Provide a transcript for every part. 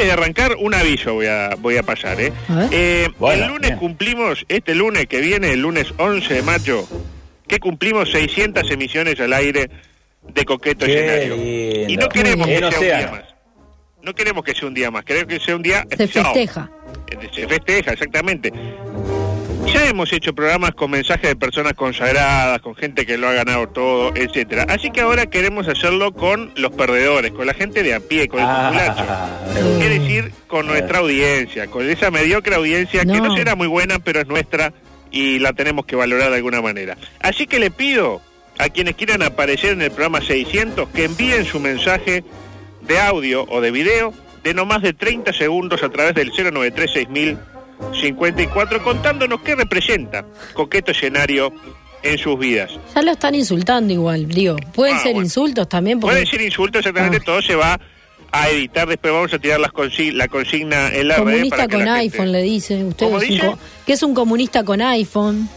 antes de arrancar, un aviso voy a, voy a pasar, ¿eh? A. Eh, Bueno, el lunes bien. cumplimos, este lunes que viene, el lunes 11 de mayo, que cumplimos 600 emisiones al aire de Coqueto Qué Escenario. lindo. Y no queremos que bien. sea un día más. No queremos que sea un día más, queremos que sea un día... Se festeja. Se festeja, exactamente. Ya hemos hecho programas con mensajes de personas consagradas, con gente que lo ha ganado todo, etcétera. Así que ahora queremos hacerlo con los perdedores, con la gente de a pie, con el populacho. Ah, me gusta. Es decir, con nuestra audiencia, con esa mediocre audiencia que No. no será muy buena, pero es nuestra y la tenemos que valorar de alguna manera. Así que le pido a quienes quieran aparecer en el programa 600 que envíen su mensaje de audio o de video de no más de 30 segundos a través del 0936000 54 contándonos qué representa Coqueto Escenario en sus vidas. Ya lo están insultando igual, digo. Pueden Ah, ser bueno. insultos también porque Pueden ser insultos, exactamente, Ah. todo se va a editar, después vamos a tirar las consi- la consigna en la red comunista que con la gente- iPhone le dice. Usted ¿Cómo es un dice? co- que es un comunista con iPhone,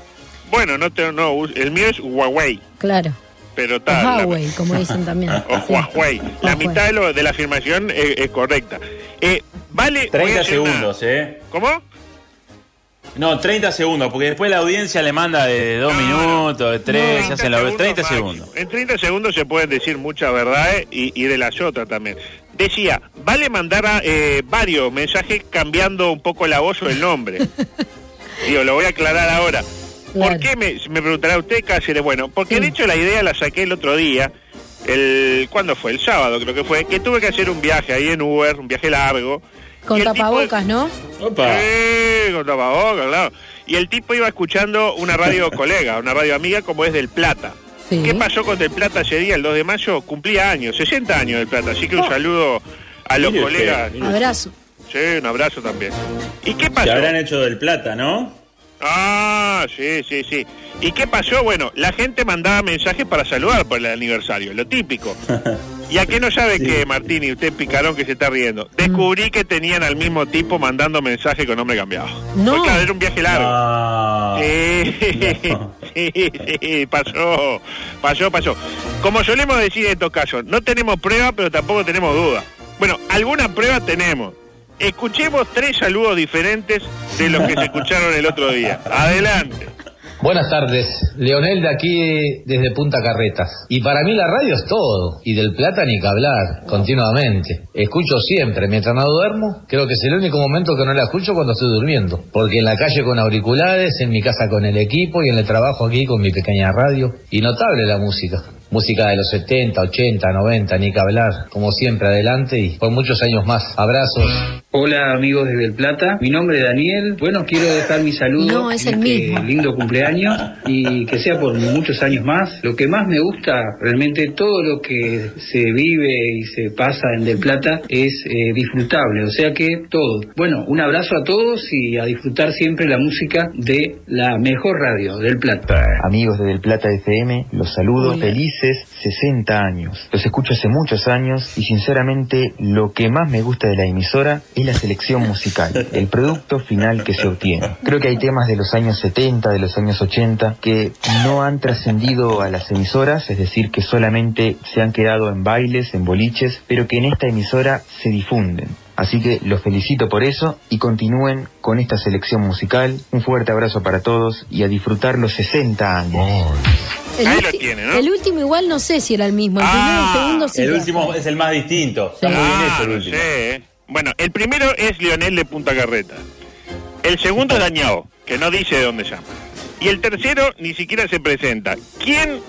Bueno, no, te, no, el mío es Huawei, claro. pero O tal. la- Huawei, como dicen también. O Sí. Huawei. La Huawei. mitad de, lo- de la afirmación es, es correcta. Eh, vale. voy a 30 hacer una- segundos, ¿eh? ¿Cómo? No, 30 segundos, porque después la audiencia le manda de 2 No, no. minutos, de 3, No, se hacen la 30 máximo. segundos. En 30 segundos se pueden decir muchas verdades y, y de las otras también. Decía, vale mandar a, eh, varios mensajes cambiando un poco la voz o el nombre. Digo, lo voy a aclarar ahora. Claro. ¿Por qué me, me preguntará usted, Cáceres? Bueno, porque Sí. de hecho la idea la saqué el otro día, el ¿cuándo fue? El sábado creo que fue, que tuve que hacer un viaje ahí en Uber, un viaje largo. Con tipo- tapabocas, ¿no? Opa. Sí, con tapabocas, claro. Y el tipo iba escuchando una radio colega, una radio amiga como es del Plata. Sí. ¿Qué pasó con Del Plata ese día, el 2 de mayo? Cumplía años, 60 años Del Plata. Así que un Oh. saludo a los Mire colegas. mire. Abrazo. Sí, un abrazo también. ¿Y qué Se pasó? habrán hecho del plata, ¿no? Ah, sí, sí, sí. ¿Y qué pasó? Bueno, la gente mandaba mensajes para saludar por el aniversario, lo típico. ¿Y a qué no sabe Sí. que, Martín, y usted picarón que se está riendo? Descubrí que tenían al mismo tipo mandando mensajes con nombre cambiado. No. Porque, claro, era un viaje largo. Ah. Sí, No. sí, sí, pasó, pasó, pasó. Como solemos decir en estos casos, no tenemos prueba, pero tampoco tenemos duda. Bueno, alguna prueba tenemos. Escuchemos tres saludos diferentes de los que se escucharon el otro día. Adelante. Buenas tardes, Leonel de aquí desde Punta Carretas. Y para mí la radio es todo, y del plata ni que hablar, continuamente. Escucho siempre, mientras no duermo, creo que es el único momento que no la escucho cuando estoy durmiendo. Porque en la calle con auriculares, en mi casa con el equipo y en el trabajo aquí con mi pequeña radio. Y notable la música. Música de los 70, 80, 90, ni que hablar. Como siempre, adelante y por muchos años más. Abrazos. Hola amigos de Del Plata, mi nombre es Daniel. Bueno, quiero dejar mi saludo No, es el este mismo. lindo cumpleaños y que sea por muchos años más. Lo que más me gusta, realmente todo lo que se vive y se pasa en Del Plata es eh, disfrutable, o sea que todo. Bueno, un abrazo a todos y a disfrutar siempre la música de la mejor radio, Del Plata. Amigos de Del Plata FM, los saludo, Hola. Felices 60 años. Los escucho hace muchos años y sinceramente lo que más me gusta de la emisora es la selección musical, el producto final que se obtiene. Creo que hay temas de los años 70, de los años 80 que no han trascendido a las emisoras, es decir, que solamente se han quedado en bailes, en boliches, pero que en esta emisora se difunden. Así que los felicito por eso y continúen con esta selección musical. Un fuerte abrazo para todos y a disfrutar los 60 años. El, Ahí lo tiene, ¿no? el último igual no sé si era el mismo. El Ah, el segundo sí. El era. último es el más distinto. Está muy bien Ah, hecho el último. sé, ¿eh? Bueno, el primero es Lionel de Punta Carreta. El segundo es Dañado, que no dice de dónde llama. Y el tercero ni siquiera se presenta. ¿Quién,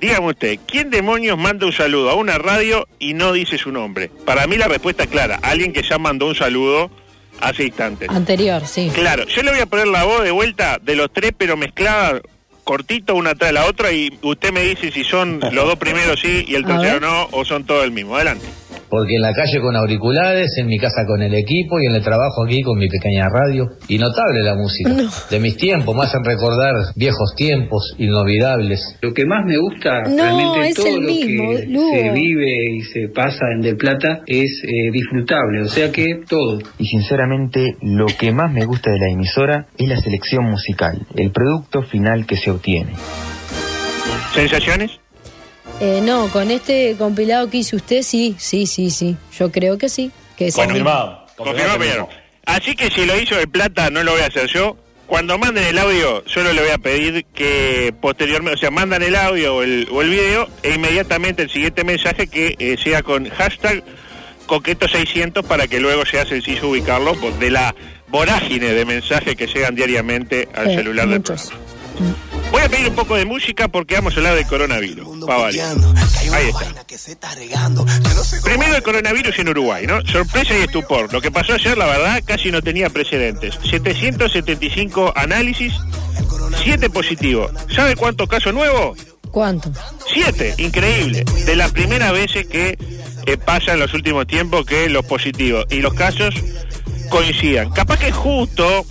dígame usted, quién demonios manda un saludo a una radio y no dice su nombre? Para mí la respuesta es clara. Alguien que ya mandó un saludo hace instantes. Anterior, sí. Claro, yo le voy a poner la voz de vuelta de los tres, pero mezclada, cortito una tras la otra, y usted me dice si son los dos primeros sí y el tercero no, o son todos el mismo. Adelante. Porque en la calle con auriculares, en mi casa con el equipo y en el trabajo aquí con mi pequeña radio. Y notable la música. No. De mis tiempos, me hacen recordar viejos tiempos, inolvidables. Lo que más me gusta, No, realmente es todo el lo mismo, que Lugo. se vive y se pasa en Del Plata es eh, disfrutable, o sea que todo. Y sinceramente lo que más me gusta de la emisora es la selección musical, el producto final que se obtiene. ¿Sensaciones? Eh, no, con este compilado que hizo usted, sí, sí, sí, sí. Yo creo que sí. Que. Confirmado, Confirmó Peñarol. Así que si lo hizo el Plata, no lo voy a hacer yo. Cuando manden el audio, solo le voy a pedir que posteriormente, o sea, mandan el audio o el, o el video e inmediatamente el siguiente mensaje que eh, sea con hashtag coqueto600 para que luego sea sencillo ubicarlo por- de la vorágine de mensajes que llegan diariamente al Eh, celular del muchos. programa. Voy a pedir un poco de música porque vamos a hablar del coronavirus. Ahí está. Primero el coronavirus en Uruguay, ¿no? Sorpresa y estupor. Lo que pasó ayer, la verdad, casi no tenía precedentes. 775 análisis, 7 positivos. ¿Sabe cuántos casos nuevos? ¿Cuánto? Siete, increíble. De las primeras veces que eh, pasa en los últimos tiempos que los positivos y los casos coincidan. Capaz que justo,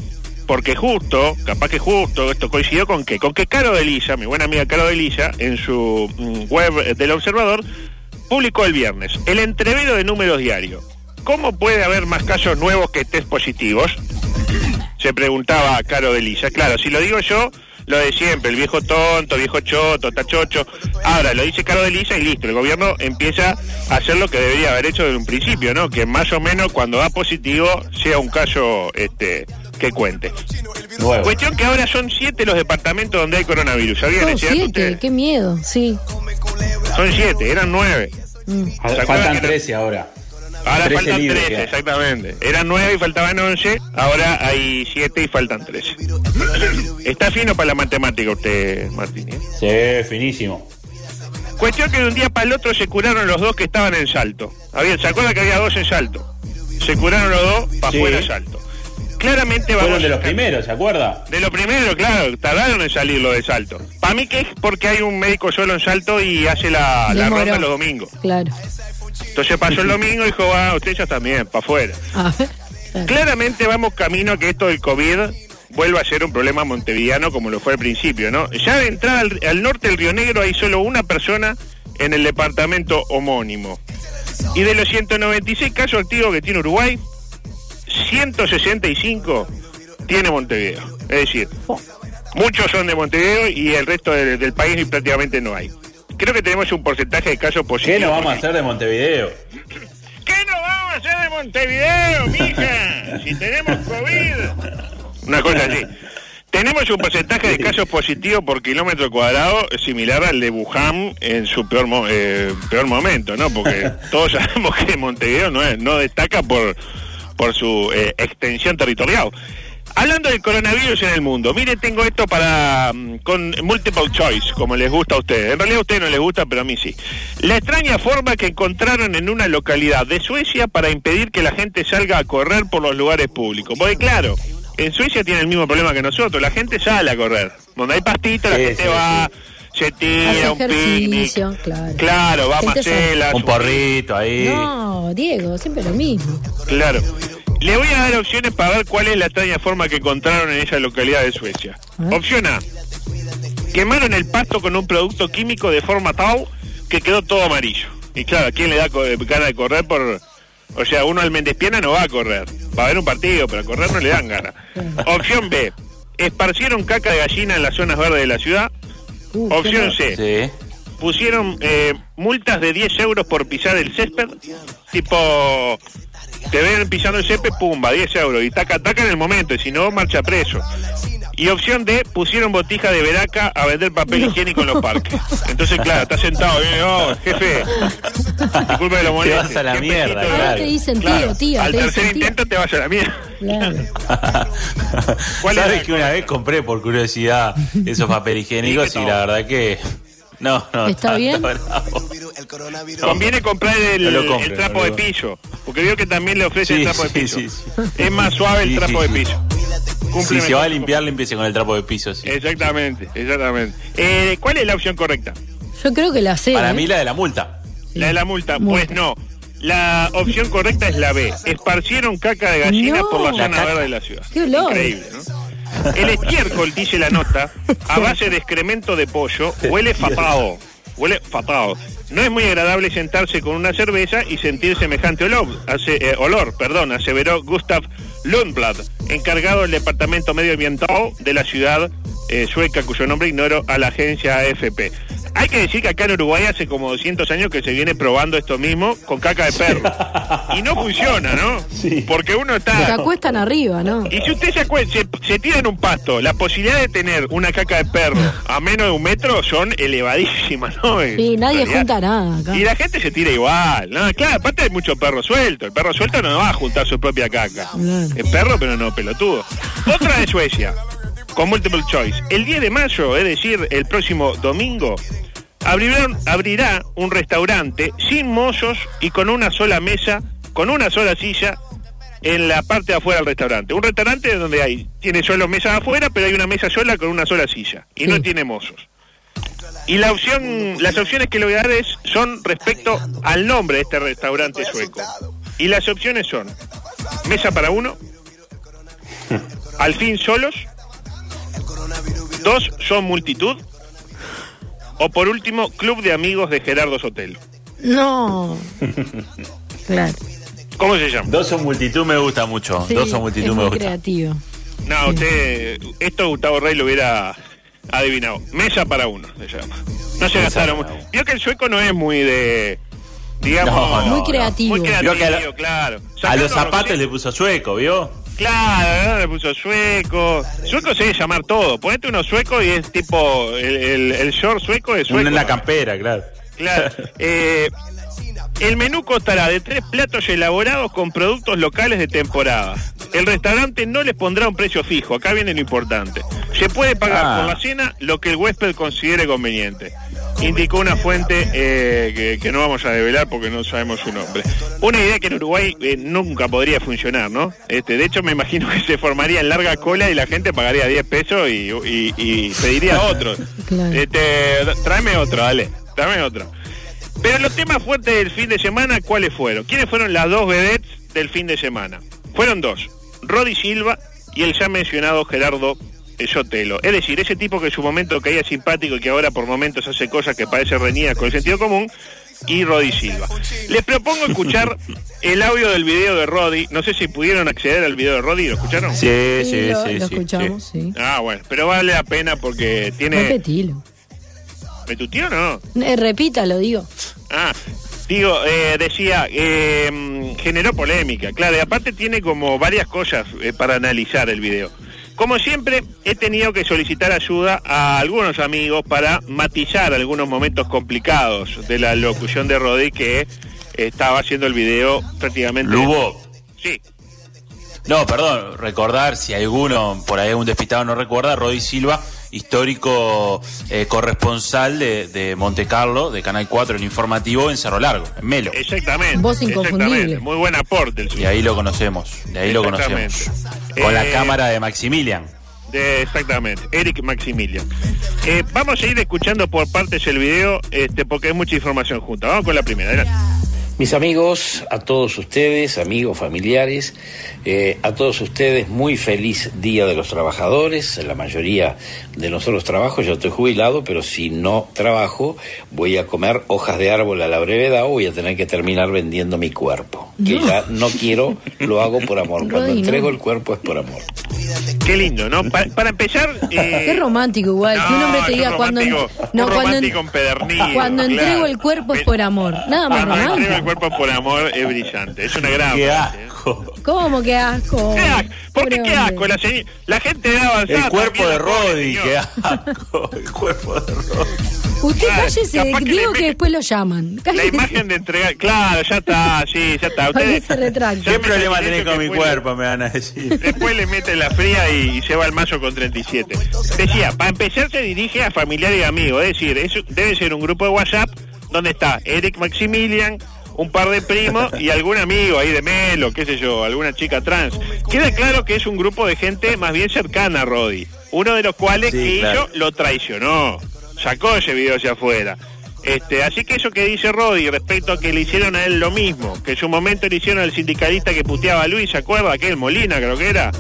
porque justo, capaz que justo, esto coincidió con qué? Con que Caro de Lisa, mi buena amiga Caro de Lisa, en su mm, web del Observador, publicó el viernes el entrevero de números diarios. ¿Cómo puede haber más casos nuevos que test positivos? Se preguntaba Caro de Lisa. Claro, si lo digo yo, lo de siempre, el viejo tonto, viejo choto, tachocho. Ahora lo dice Caro de Lisa y listo, el gobierno empieza a hacer lo que debería haber hecho desde un principio, ¿no? Que más o menos cuando da positivo sea un caso este que cuente. Nuevo. Cuestión que ahora son siete los departamentos donde hay coronavirus. ¿Sabían siete, ustedes? qué miedo, sí. Son siete, eran nueve. Mm. ¿Se acuerdan Faltan 13 ahora. Ahora 13 faltan libres 13, quedan. exactamente. Eran 9 y faltaban 11, ahora hay 7 y faltan 13. Está fino para la matemática usted, Martín. ¿eh? Sí, finísimo. Cuestión que de un día para el otro se curaron los dos que estaban en salto. Había, ¿Se acuerda que había dos en salto? Se curaron los dos para Sí. afuera salto. Claramente vamos Fueron de los primeros, ¿se acuerda? De lo primero, claro, tardaron en salir lo de salto. Para mí que es porque hay un médico solo en salto y hace la, la ronda los domingos. Claro. Entonces pasó el domingo y dijo, va, usted ya también, para afuera. Claro. Claramente vamos camino a que esto del COVID vuelva a ser un problema montevideano como lo fue al principio, ¿no? Ya de entrada al, al norte del Río Negro hay solo una persona en el departamento homónimo. Y de los 196 casos activos que tiene Uruguay, 165 tiene Montevideo. Es decir, muchos son de Montevideo y el resto del, del país prácticamente no hay. Creo que tenemos un porcentaje de casos positivos. ¿Qué nos vamos a hacer de Montevideo? ¿Qué nos vamos a hacer de Montevideo, mija? Si tenemos COVID. Una cosa así. Tenemos un porcentaje de casos positivos por kilómetro cuadrado similar al de Wuhan en su peor mo- eh, peor momento, ¿no? Porque todos sabemos que Montevideo no, es- no destaca por, por su eh, extensión territorial. Hablando del coronavirus en el mundo, mire, tengo esto para mm, con multiple choice, como les gusta a ustedes. En realidad a ustedes no les gusta, pero a mí sí. La extraña forma que encontraron en una localidad de Suecia para impedir que la gente salga a correr por los lugares públicos. Porque claro, en Suecia tiene el mismo problema que nosotros, la gente sale a correr. Donde hay pastitas, la Sí, gente sí, va, se tira Hace un picnic. claro. Claro, va Marcela. Un porrito ahí. No, Diego, siempre lo mismo. Claro. Le voy a dar opciones para ver cuál es la extraña forma que encontraron en esa localidad de Suecia. Ah. Opción A. Quemaron el pasto con un producto químico de forma tal que quedó todo amarillo. Y claro, ¿a quién le da ganas de correr por...? O sea, uno al Mendespiana no va a correr. Va a haber un partido, pero a correr no le dan ganas. Opción B. Esparcieron caca de gallina en las zonas verdes de la ciudad. Uh, Opción. C Sí. pusieron eh, multas de 10 euros por pisar el césped, tipo, te ven pisando el césped, pumba, 10 euros, y taca, taca en el momento, y si no, marcha preso. Y opción D, pusieron botija de veraca a vender papel higiénico en los parques. Entonces, claro, está sentado, viene, oh, jefe, disculpe que lo moleste. vas a la mierda, claro. Ahora te dicen tío, tía, Al te tercer dicen tío. intento te vas a la mierda. Claro. ¿Cuál es ¿Sabes que una vez compré por curiosidad esos papel higiénicos y la verdad que. No, no. ¿Está bien? Conviene comprar el, No lo compre, el trapo no de lo- piso, porque veo que también le ofrece el Sí, trapo de piso. sí, sí. Es más suave el Sí, trapo sí, de sí. Si se va a limpiar, limpiese con el trapo de piso. sí. Exactamente, exactamente. Eh, ¿Cuál es la opción correcta? Yo creo que la sé. Para ¿eh? mí, la de la multa. Sí. La de la multa. Multa. Pues no. La opción correcta es la B. Esparcieron caca de gallina No. por la zona verde de la ciudad. Qué olor. Increíble, ¿no? El estiércol, dice la nota, a base de excremento de pollo, huele fatado. Huele fatado. No es muy agradable sentarse con una cerveza y sentir semejante olor, eh, olor perdón, aseveró Gustav Lundblad, encargado del Departamento Medioambiental de la ciudad eh, sueca, cuyo nombre ignoro, a la agencia AFP. Hay que decir que acá en Uruguay hace como 200 años que se viene probando esto mismo con caca de perro. y no funciona, ¿no? Sí. Porque uno Se está... acuestan arriba, ¿no? Y si usted se, acue- se, se tira en un pasto, la posibilidad de tener una caca de perro a menos de un metro son elevadísimas, ¿no? En Sí, nadie realidad. junta nada acá. Y la gente se tira igual, ¿no? Claro, aparte hay mucho perro suelto. El perro suelto no va a juntar su propia caca. Claro. Es perro, pero no pelotudo. Otra de Suecia, con multiple choice. El 10 de mayo, es decir, el próximo domingo, abrirán- abrirá un restaurante sin mozos y con una sola mesa, con una sola silla en la parte de afuera del restaurante. Un restaurante donde hay, tiene solo mesas afuera, pero hay una mesa sola con una sola silla y no tiene mozos. Y la opción, las opciones que le voy a dar es, son respecto al nombre de este restaurante sueco. Y las opciones son mesa para uno, al fin solos, dos son multitud, o por último, club de amigos de Gerardo Sotelo. No. Claro. ¿Cómo se llama? Dos son multitud me gusta mucho. Sí, Dos son multitud es me muy gusta. creativo. No, usted, esto Gustavo Rey lo hubiera adivinado. Mesa para uno, se llama. No se gastaron mucho. Vio que el sueco no es muy de, digamos... No, no, Muy creativo. Muy creativo, a lo- claro. A los zapatos le puso sueco, ¿vio? Claro, ¿no? le puso sueco. Sueco se debe llamar todo. Ponete uno sueco y es tipo. El, el, el short sueco es sueco. Una en la campera, claro. Claro. Eh, el menú constará de tres platos elaborados con productos locales de temporada. El restaurante no les pondrá un precio fijo. Acá viene lo importante. Se puede pagar Ah. por la cena lo que el huésped considere conveniente. Indicó una fuente eh, que, que no vamos a develar porque no sabemos su nombre. Una idea que en Uruguay eh, nunca podría funcionar, ¿no? Este, de hecho, me imagino que se formaría en larga cola y la gente pagaría 10 pesos y, y- y pediría otro. Claro. Este, tráeme otro, dale, tráeme otro. Pero los temas fuertes del fin de semana, ¿cuáles fueron? ¿Quiénes fueron las dos vedettes del fin de semana? Fueron dos, Rodi Silva y el ya mencionado Gerardo Sotelo. Es decir, ese tipo que en su momento caía simpático y que ahora por momentos hace cosas que parecen reñidas con el sentido común, y Rodi Silva. Les propongo escuchar el audio del video de Rodi. No sé si pudieron acceder al video de Rodi, ¿lo escucharon? Sí, sí, lo, sí. lo sí, escuchamos, sí. Ah, bueno, pero vale la pena porque tiene... Repetilo. ¿Me tuteó o no? Eh, repítalo, digo. Ah, digo, eh, decía, eh, generó polémica, claro, y aparte tiene como varias cosas eh, para analizar el video. Como siempre, he tenido que solicitar ayuda a algunos amigos para matizar algunos momentos complicados de la locución de Rodi que estaba haciendo el video prácticamente... Lugo. Sí, No, perdón, recordar, si alguno por ahí un despistado no recuerda, Rodi Silva, histórico eh, corresponsal de, de Monte Carlo, de Canal 4, en informativo en Cerro Largo, en Melo. exactamente. Voz inconfundible. exactamente. Muy buen aporte el Y ahí lo conocemos, de ahí lo conocemos. Con la Eh, cámara de Maximilian. De- exactamente, Eric Maximilian. Eh, vamos a ir escuchando por partes el video, este, porque hay mucha información junta. Vamos con la primera. adelante. Mis amigos, a todos ustedes, amigos, familiares, eh, a todos ustedes, muy feliz Día de los Trabajadores. La mayoría de nosotros trabajo, yo estoy jubilado, pero si no trabajo, voy a comer hojas de árbol a la brevedad o voy a tener que terminar vendiendo mi cuerpo. Que No. ya no quiero, lo hago por amor. Cuando no. entrego el cuerpo es por amor. Qué lindo, ¿no? Pa- para empezar... eh, Qué romántico igual, que un hombre te diga cuando... no, un cuando, empedernido, cuando claro. entrego el cuerpo es por amor. Nada más romántico. Cuerpo por amor es brillante. Es una gran Qué frase, ¿eh? asco. ¿Cómo que asco? ¿Qué asco? ¿Por qué qué asco? La, la gente de avanzada... El cuerpo de señor. qué asco. El cuerpo de Rodi. Usted Claro, cállese, que digo que después lo llaman. La imagen de entregar... Claro, ya está, sí, ya está. ¿Para qué Ustedes, se retracta? ¿Qué problema tenés con mi cuerpo? Me van a decir. Después le mete la fría y, y se va al mayo con 37. Decía, para empezar se dirige a familiares y amigos, es decir, es- debe ser un grupo de WhatsApp donde está Eric Maximilian, un par de primos y algún amigo ahí de Melo, qué sé yo, alguna chica trans. Queda claro que es un grupo de gente más bien cercana a Rodi, uno de los cuales Sí, que claro. lo traicionó, sacó ese video hacia afuera. Este, así que eso que dice Rodi respecto a que le hicieron a él lo mismo, que en su momento le hicieron al sindicalista que puteaba a Luis, ¿se acuerda? Aquel Molina creo que era,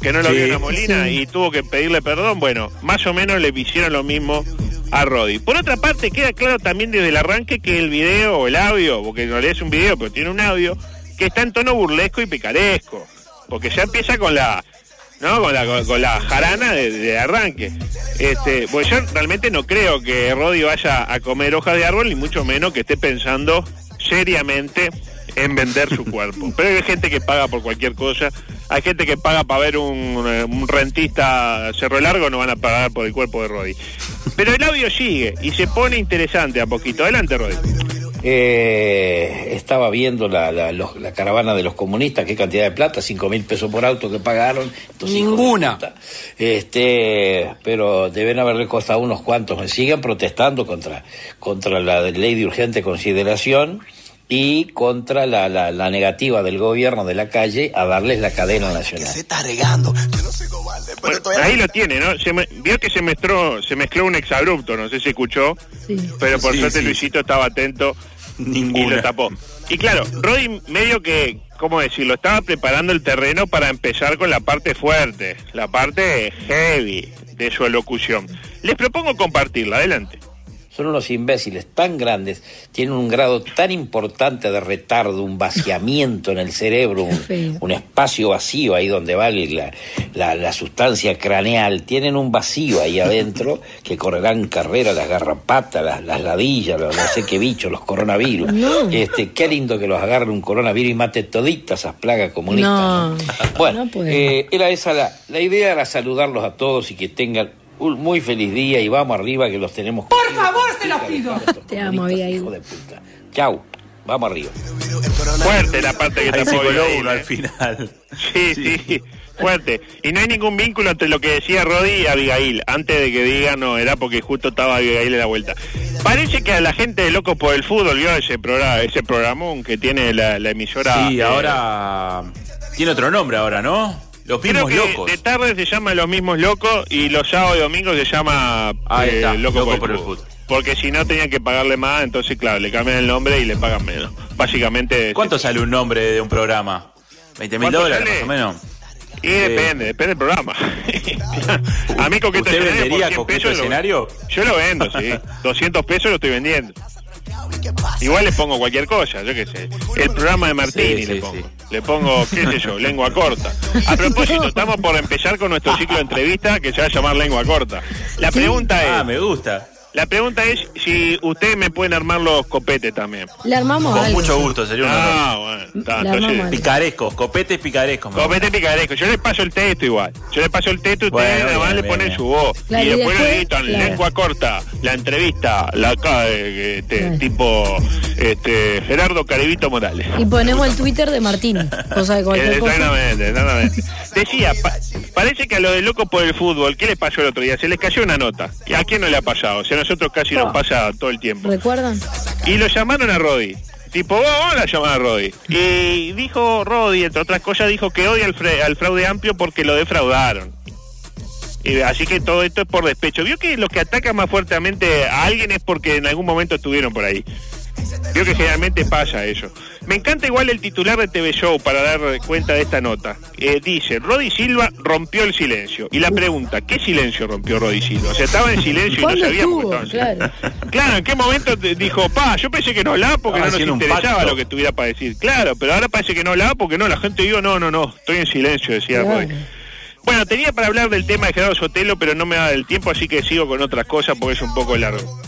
que no lo Sí. vio a Molina Sí. y tuvo que pedirle perdón, bueno, más o menos le hicieron lo mismo a Rodi. Por otra parte, queda claro también desde el arranque que el video o el audio, porque en realidad es un video, pero tiene un audio, que está en tono burlesco y picaresco, porque ya empieza con la ¿no? Con la, con, con la jarana de, de arranque. Este, pues yo realmente no creo que Rodi vaya a comer hojas de árbol, ni mucho menos que esté pensando seriamente en vender su cuerpo. Pero hay gente que paga por cualquier cosa. Hay gente que paga para ver un, eh, un rentista Cerro Largo, no van a pagar por el cuerpo de Rodi. Pero el audio sigue y se pone interesante a poquito. Adelante, Rodi. Eh, estaba viendo la, la, los- la caravana de los comunistas, qué cantidad de plata, cinco mil pesos por auto que pagaron. Ninguna. Este, pero deben haberle costado unos cuantos. Me siguen protestando contra, contra la ley de urgente consideración y contra la, la, la negativa del gobierno de la calle a darles la cadena nacional. está regando. Yo no soy cobarde, Bueno, ahí lo tiene, ¿no? Se me- vio que se mezcló, se mezcló un exabrupto, no sé si escuchó, Sí. pero por Sí, suerte sí. Luisito estaba atento y Ninguna. lo tapó. Y claro, Rodi medio que, ¿cómo decirlo? Estaba preparando el terreno para empezar con la parte fuerte, la parte heavy de su elocución. Les propongo compartirla, adelante. Son unos imbéciles tan grandes, tienen un grado tan importante de retardo, un vaciamiento en el cerebro, un, un espacio vacío ahí donde va la, la, la sustancia craneal, tienen un vacío ahí adentro que correrán carrera las garrapatas, las, las ladillas, los no sé qué bichos, los coronavirus. No. Este, qué lindo que los agarre un coronavirus y mate toditas esas plagas comunistas. No, ¿no? Bueno, eh, era esa la, la idea era saludarlos a todos y que tengan un muy feliz día y vamos arriba que los tenemos. Por favor, se los pido. Te amo, Abigail. Hijo de puta. Chau, vamos arriba. Fuerte la parte que psicólogo Abigail, uno ¿eh? al final. Sí, sí, fuerte. Y no hay ningún vínculo entre lo que decía Rodi y Abigail. Antes de que diga, no, era porque justo estaba Abigail en la vuelta. Parece que a la gente de Locos por el Fútbol vio ese programa, ese programón que tiene la, la emisora. Sí, eh, ahora tiene otro nombre ahora, ¿no? Los Creo mismos que locos. de tarde se llama Los Mismos Locos y los sábados y domingos se llama Ahí está, Locos Loco por, por el el Fútbol. Porque si no tenían que pagarle más, entonces claro, le cambian el nombre y le pagan menos. Básicamente... ¿Cuánto sale un nombre de un programa? ¿20 mil ¿Cuánto dólares sale? más o menos? Y depende, depende del programa. a mí coqueto ¿Usted escenario por vendería 100 coqueto pesos lo- escenario? Yo lo vendo, sí. 200 pesos lo estoy vendiendo. Igual le pongo cualquier cosa, yo qué sé. El programa de Martini Sí, le pongo. sí. Le pongo, qué sé yo, lengua corta. A propósito, estamos por empezar con nuestro ciclo de entrevista que se va a llamar lengua corta. La pregunta es, Ah, me gusta. La pregunta es si ustedes me pueden armar los copetes también. Le armamos Con algo. mucho gusto, sería un honor. Ah, bueno. está, Le entonces- armamos algo. Picarescos, copetes picarescos. me Copete picaresco, yo les paso el texto igual. Yo les paso el texto, ustedes Bueno, nada más bien, le bien, ponen bien. su voz. Claro, y y después le después, editan claro. lengua corta, la entrevista, la acá, eh, este, Claro. tipo este, Gerardo Carevito Morales. Y ponemos el Twitter de Martini. Cosa de cualquier cosa. Exactamente, exactamente. Decía, pa- parece que a lo de loco por el fútbol, ¿qué les pasó el otro día? Se les cayó una nota. ¿Y ¿A quién no le ha pasado? A nosotros casi nos pasa todo el tiempo. ¿Recuerdan? Y lo llamaron a Rodi. Tipo, "Oh, vamos a llamar a Rodi. Y dijo Rodi, entre otras cosas, dijo que odia al, fre- al fraude amplio porque lo defraudaron. Y así que todo esto es por despecho. Vio que los que atacan más fuertemente a alguien es porque en algún momento estuvieron por ahí. Vio que generalmente pasa eso. Me encanta igual el titular de TV Show para dar cuenta de esta nota. Eh, dice, Rodi Silva rompió el silencio. Y la pregunta, ¿qué silencio rompió Rodi Silva? O sea, estaba en silencio y no ¿Cuándo sabía estuvo? Claro. Claro, ¿en qué momento te dijo, pa, yo pensé que no hablaba porque Estaba no nos interesaba lo que tuviera para decir? Claro, pero ahora parece que no hablaba porque no, la gente dijo, no, no, no, estoy en silencio, decía Claro. Rodi. Bueno, tenía para hablar del tema de Gerardo Sotelo, pero no me da el tiempo, así que sigo con otras cosas porque es un poco largo.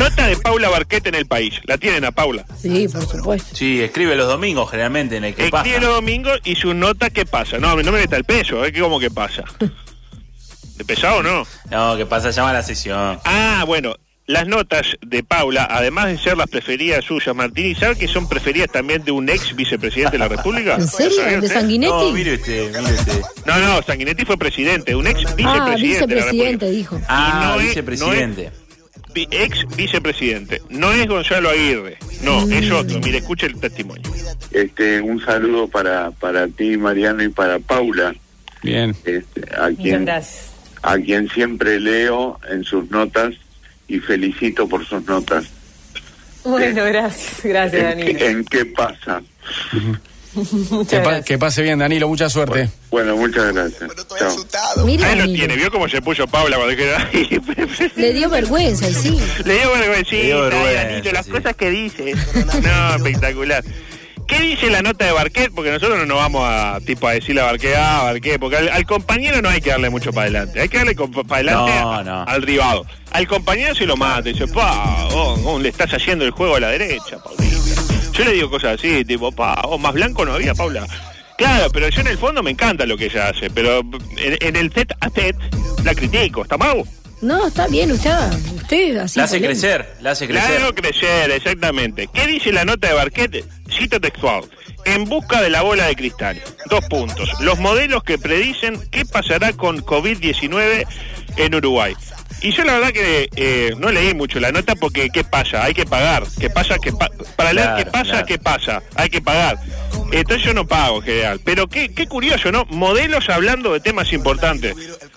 Nota de Paula Barquete en el país. La tienen a Paula. Sí, por supuesto. Sí, escribe los domingos generalmente en el que pasa. Escribe los domingos y su nota, ¿qué pasa? No, no me meta el peso, ¿eh? ¿Cómo que pasa? ¿De pesado o no? No, que pasa, llama a la sesión. Ah, bueno, las notas de Paula, además de ser las preferidas suyas, Martini, ¿sabe que son preferidas también de un ex vicepresidente de la República? ¿En serio? ¿Sabía ¿De? Sanguinetti? No, mire usted, mire usted. No, no, Sanguinetti fue presidente, un ex vicepresidente ah, de la vicepresidente, República. dijo. Ah, no es- vicepresidente. Vi- Ex vicepresidente. No es Gonzalo Aguirre, no, es otro. Mire, escuche el testimonio. Este, un saludo para, para ti, Mariano, y para Paula, Bien. este, a quien a quien siempre leo en sus notas y felicito por sus notas. Bueno, gracias, gracias, ¿En, qué, Danilo. en qué pasa? Que, pa- pase bien, Danilo. Mucha suerte. Bueno, muchas gracias. Chao. Mira, Ahí lo tiene, ¿vio cómo se puso Paula cuando quedó ahí? Le dio vergüenza, y sí. Le dio vergüencita, Le dio vergüenza, Danilo, las sí. cosas que dice. No, espectacular. ¿Qué dice la nota de Barquet? Porque nosotros no nos vamos a tipo a decirle a Barquet, ah, Barquet, porque al, al compañero no hay que darle mucho para adelante, hay que darle para adelante No, a- no. al rival. Al compañero se lo mata, dice, pa, oh, oh, le estás haciendo el juego a la derecha, Paulita. Yo le digo cosas así, tipo, pa, oh, más blanco no había, Paula. Claro, pero yo en el fondo me encanta lo que ella hace, pero en, en el set a set la critico, ¿está mal? No, está bien, usted, usted así. La hace crecer, la hace crecer. Claro, crecer, exactamente. ¿Qué dice la nota de Barquet? Cito textual. En busca de la bola de cristal. Dos puntos. Los modelos que predicen qué pasará con COVID-19 en Uruguay. Y yo la verdad que eh, no leí mucho la nota porque ¿qué pasa? Hay que pagar. ¿Qué pasa? ¿Qué pa- Para leer Claro, qué pasa, claro. ¿qué pasa? Hay que pagar. Entonces yo no pago en general. Pero qué, qué curioso, ¿no? Modelos hablando de temas importantes.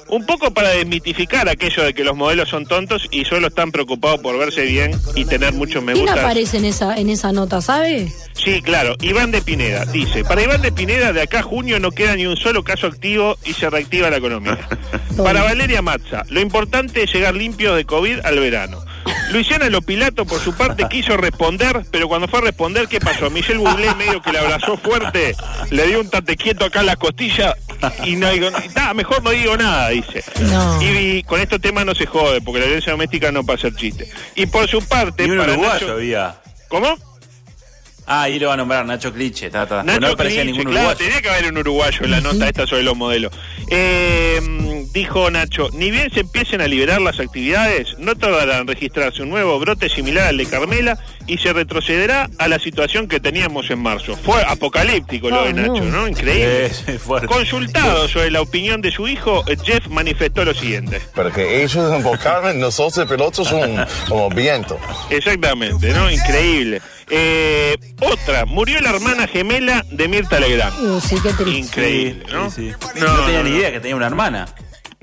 Un poco para desmitificar aquello de que los modelos son tontos y solo están preocupados por verse bien y tener muchos me ¿Quién gusta. aparece en esa, en esa nota, sabe? Sí, claro, Iván de Pineda dice, para Iván de Pineda de acá a junio no queda ni un solo caso activo y se reactiva la economía. Para Valeria Mazza, lo importante es llegar limpio de COVID al verano. Luisiana Lopilato, por su parte, quiso responder, pero cuando fue a responder, ¿qué pasó? Michelle Bublé medio que le abrazó fuerte, le dio un tate quieto acá en la costilla y no digo, "Ah, mejor no digo nada, dice. No. Y, y con estos temas no se jode, porque la violencia doméstica no pasa el chiste. Y por su parte, un para uruguayo Nacho- había. ¿Cómo? Ah, ahí lo va a nombrar Nacho Cliche. ta, ta. Nacho no me parecía Cliche, ningún claro, uruguayo. tenía que haber un uruguayo en la nota esta sobre los modelos. Eh, dijo Nacho, ni bien se empiecen a liberar las actividades, no tardará en registrarse un nuevo brote similar al de Carmela y se retrocederá a la situación que teníamos en marzo. Fue apocalíptico lo Ah, de Nacho, no. ¿no? Increíble. Sí. Consultado sobre la opinión de su hijo, Jeff manifestó lo siguiente. Porque ellos invocaron, nosotros pilotos son como viento. Exactamente, ¿no? Increíble. Eh, otra, murió la hermana gemela de Mirta Legrand. Uh, sí, qué triste. Increíble, ¿no? Sí, sí. No, No, tenía no, ni no. idea que tenía una hermana.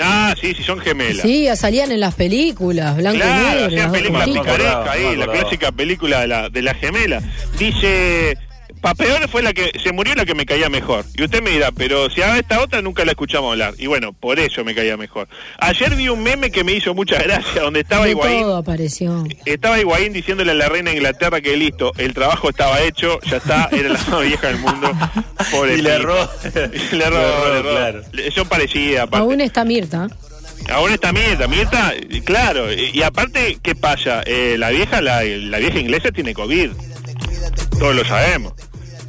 Ah, sí, sí, son gemelas. Sí, salían en las películas, blanco y Claro, negro. hacían películas picarescas ahí, la clásica película de la, de la gemela. Dice, pa peor fue la que, se murió la que me caía mejor. Y usted me dirá, pero si a esta otra nunca la escuchamos hablar. Y bueno, por eso me caía mejor. Ayer vi un meme que me hizo mucha gracia, donde estaba De Higuaín. todo apareció. Estaba Higuaín diciéndole a la reina de Inglaterra que listo, el trabajo estaba hecho, ya está, era la más vieja del mundo. Pobre Y le erró. Le erró, claro. Son parecidas, aparte. Aún está Mirta. Aún está Mirta, Mirta, claro, y, y aparte, ¿qué pasa? Eh, la vieja, la, la vieja inglesa tiene COVID, todos lo sabemos.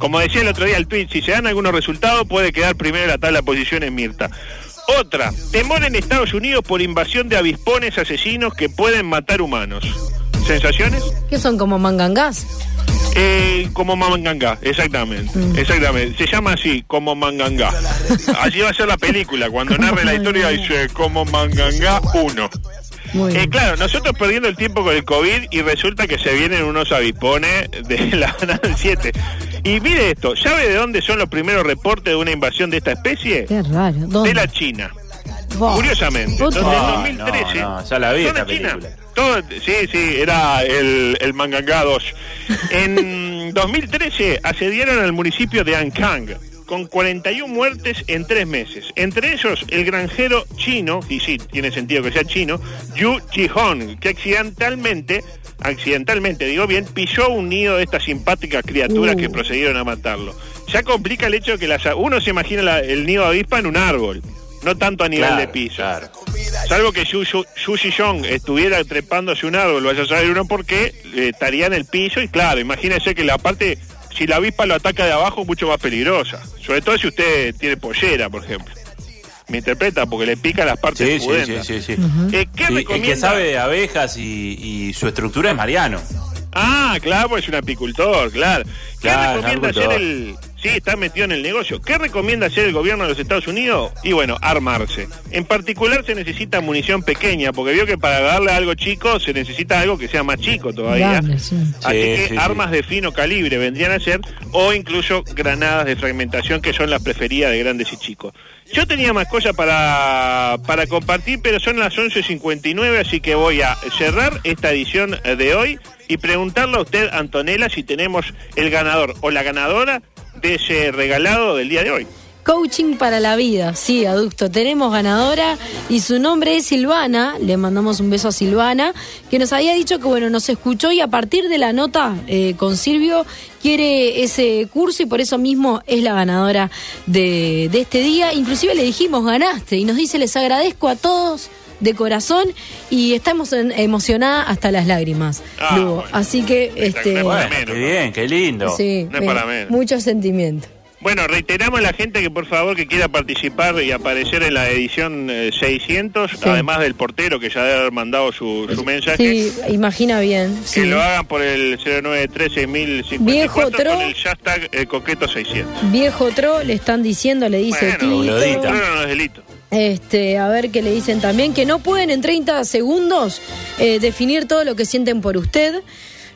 Como decía el otro día el tweet, si se dan algunos resultados puede quedar primero en la tabla de posiciones Mirta. Otra, temor en Estados Unidos por invasión de avispones asesinos que pueden matar humanos. ¿Sensaciones? Que son como mangangás. Eh, como Manganga, exactamente, exactamente. Se llama así, como Manganga. Allí va a ser la película, cuando narre la historia dice como Manganga 1. Muy Eh, claro, nosotros perdiendo el tiempo con el COVID y resulta que se vienen unos avispones de la Banana 7. Y mire esto, ¿sabe de dónde son los primeros reportes de una invasión de esta especie? Qué raro. ¿Dónde? De la China. Buah. Curiosamente. Entonces, en No, 2013. no, no, ya la vi ¿Dónde esta China? película. Todo- sí, sí, era el, el Manganga 2. En 2013 asediaron al municipio de Ankang con 41 muertes en tres meses. Entre ellos, el granjero chino, y sí, tiene sentido que sea chino, Yu Jihong, que accidentalmente, accidentalmente digo bien, pisó un nido de estas simpáticas criaturas Uh. que procedieron a matarlo. Ya complica el hecho que las, uno se imagina la- el nido de avispa en un árbol, no tanto a nivel Claro, de piso. claro. Salvo que Yu, Yu, Yu Jihong estuviera trepándose un árbol, vaya a saber uno por qué, eh, estaría en el piso y claro, imagínese que la parte, si la avispa lo ataca de abajo, es mucho más peligrosa. Sobre todo si usted tiene pollera, por ejemplo. Me interpreta porque le pica las partes Sí, sí, sí, pudendas. sí, sí. Eh, ¿Qué Sí, el recomienda? que sabe de abejas y, y su estructura es Mariano. Ah, claro, pues es un apicultor, claro. ¿Qué Claro, recomienda apicultor. el... Sí, está metido en el negocio. ¿Qué recomienda hacer el gobierno de los Estados Unidos? Y bueno, armarse. En particular se necesita munición pequeña, porque vio que para darle algo chico se necesita algo que sea más chico todavía. Grande, sí. Así Sí, que sí, sí. armas de fino calibre vendrían a ser, o incluso granadas de fragmentación, que son las preferidas de grandes y chicos. Yo tenía más cosas para, para compartir, pero son las 11.59, así que voy a cerrar esta edición de hoy y preguntarle a usted, Antonella, si tenemos el ganador o la ganadora de ese regalado del día de hoy. Coaching para la vida, sí, aducto. Tenemos ganadora y su nombre es Silvana. Le mandamos un beso a Silvana, que nos había dicho que bueno, nos escuchó y a partir de la nota eh, con Silvio quiere ese curso y por eso mismo es la ganadora de, de este día. Inclusive le dijimos, ganaste, y nos dice, les agradezco a todos de corazón y estamos en- emocionada hasta las lágrimas, Ah, Lugo. bueno. Así que, este, Bueno, qué bien, qué lindo. sí, No es eh, para menos. mucho sentimiento. Bueno, reiteramos a la gente que por favor que quiera participar y aparecer en la edición eh, 600, Sí. además del portero que ya debe haber mandado su, su mensaje, Sí, imagina bien. que sí. lo hagan por el 0936054 Viejo tro. con el hashtag eh, coqueto 600. Viejo Tro, le están diciendo, le dice Bueno, no es delito. Este, a ver qué le dicen también, que no pueden en 30 segundos eh, definir todo lo que sienten por usted.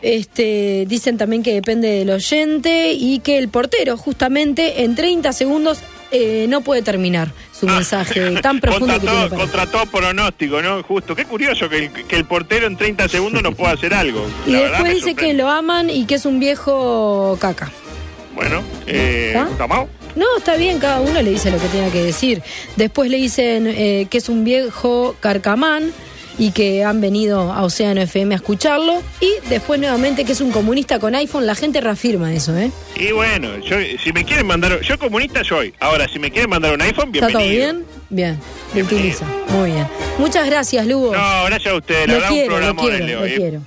Este, dicen también que depende del oyente y que el portero justamente en 30 segundos eh, no puede terminar su mensaje tan profundo contra, que todo, contra todo pronóstico, ¿no? Justo. Qué curioso que el, que el portero en 30 segundos no pueda hacer algo. Y La después dice que lo aman y que es un viejo caca. Bueno, eh, ¿Ah? No, está bien, cada uno le dice lo que tenga que decir. Después le dicen eh, que es un viejo carcamán y que han venido a Océano FM a escucharlo. Y después nuevamente que es un comunista con iPhone. La gente reafirma eso, ¿eh? Y bueno, yo, si me quieren mandar, yo comunista soy. Ahora, si me quieren mandar un iPhone, ¿Está bienvenido. todo bien? Bien, lo utiliza. Muy bien. Muchas gracias, Lugo. No, gracias a ustedes. La lo verdad, un quiero, lo programa quiero, lo quiero.